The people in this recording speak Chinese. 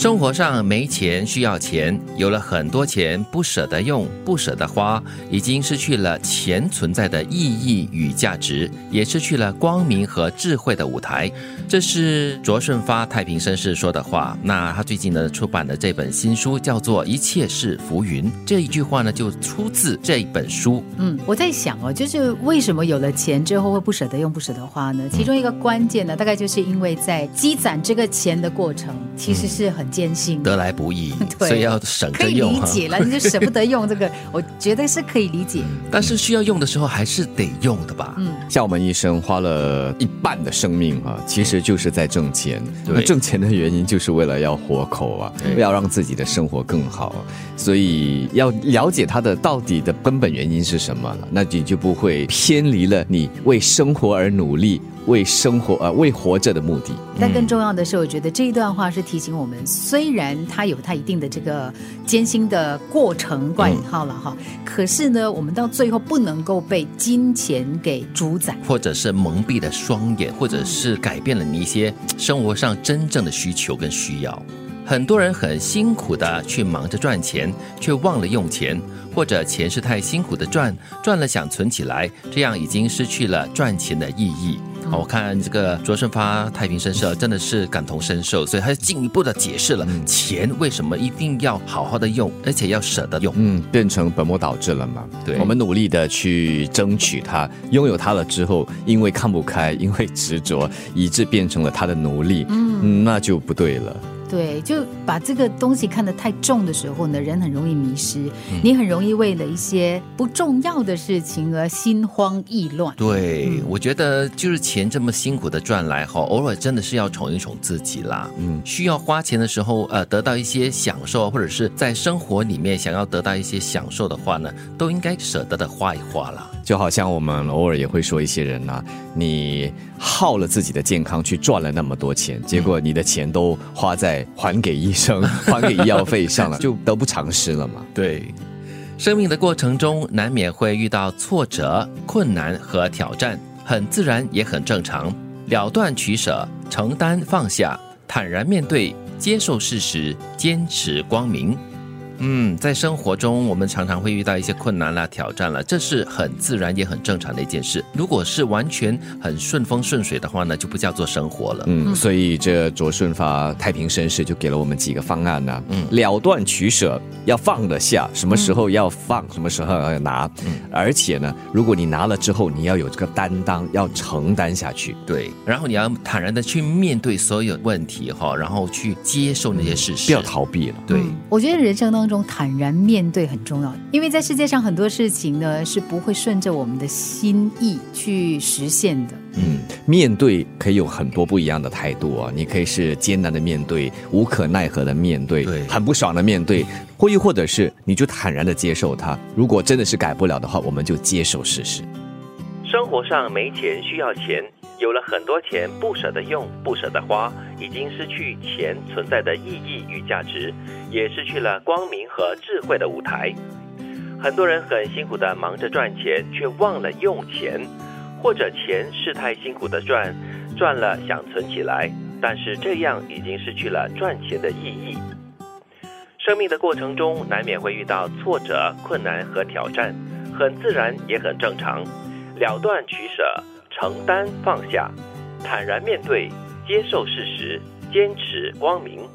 生活上没钱需要钱，有了很多钱不舍得用、不舍得花，已经失去了钱存在的意义与价值，也失去了光明和智慧的舞台。这是卓顺发太平绅士说的话。那他最近呢出版的这本新书叫做《一切是浮云》，这一句话呢就出自这一本书。嗯，我在想哦，就是为什么有了钱之后会不舍得用、不舍得花呢？其中一个关键呢，大概就是因为在积攒这个钱的过程，其实是很艰辛。得来不易，所以要省可以着用哈。理解了，你就舍不得用这个，我觉得是可以理解。但是需要用的时候还是得用的吧？嗯，像我们医生花了一半的生命啊，其实就是在挣钱。那挣钱的原因就是为了要活口啊对，要让自己的生活更好，所以要了解它的到底的根本原因是什么了，那你就不会偏离了你为生活而努力、为生活呃为活着的目的。但更重要的是，我觉得这一段话是提醒我们，虽然它有它一定的这个艰辛的过程（挂引号了哈），可是呢，我们到最后不能够被金钱给主宰。或者是蒙蔽了双眼，或者是改变了你一些生活上真正的需求跟需要。很多人很辛苦的去忙着赚钱，却忘了用钱，或者钱是太辛苦的赚，赚了想存起来，这样已经失去了赚钱的意义。好我看这个卓顺发太平绅士真的是感同身受，所以他进一步的解释了钱为什么一定要好好的用，而且要舍得用。嗯，变成本末倒置了嘛？对我们努力的去争取它，拥有它了之后，因为看不开，因为执着，以致变成了他的奴隶，嗯，那就不对了。对，就把这个东西看得太重的时候呢，人很容易迷失，你很容易为了一些不重要的事情而心慌意乱。对，我觉得就是钱这么辛苦的赚来哈，偶尔真的是要宠一宠自己啦。嗯，需要花钱的时候，呃，得到一些享受，或者是在生活里面想要得到一些享受的话呢，都应该舍得的花一花啦。就好像我们偶尔也会说一些人呐、你耗了自己的健康去赚了那么多钱，结果你的钱都花在还给医生、还给医药费上了，就得不偿失了嘛。对，生命的过程中难免会遇到挫折、困难和挑战，很自然也很正常。了断取舍，承担放下，坦然面对，接受事实，坚持光明。嗯，在生活中，我们常常会遇到一些困难啦、挑战啦，这是很自然也很正常的一件事。如果是完全很顺风顺水的话呢，就不叫做生活了。嗯，所以这卓顺发太平绅士就给了我们几个方案呢、嗯，了断取舍，要放得下，什么时候要放，什么时候要拿，嗯而且呢，如果你拿了之后，你要有这个担当，要承担下去。对，然后你要坦然的去面对所有问题哈，然后去接受那些事实，不要逃避了。对，我觉得人生当中坦然面对很重要，因为在世界上很多事情呢是不会顺着我们的心意去实现的。嗯，面对可以有很多不一样的态度啊，你可以是艰难的面对，无可奈何的面对，对很不爽的面对，或又或者是你就坦然的接受它。如果真的是改不了的话，我们就接受事实。生活上没钱需要钱，有了很多钱不舍得用、不舍得花，已经失去钱存在的意义与价值，也失去了光明和智慧的舞台。很多人很辛苦的忙着赚钱，却忘了用钱，或者钱是太辛苦的赚，赚了想存起来，但是这样已经失去了赚钱的意义。生命的过程中，难免会遇到挫折、困难和挑战，很自然也很正常。了断取舍，承担放下，坦然面对，接受事实，坚持光明。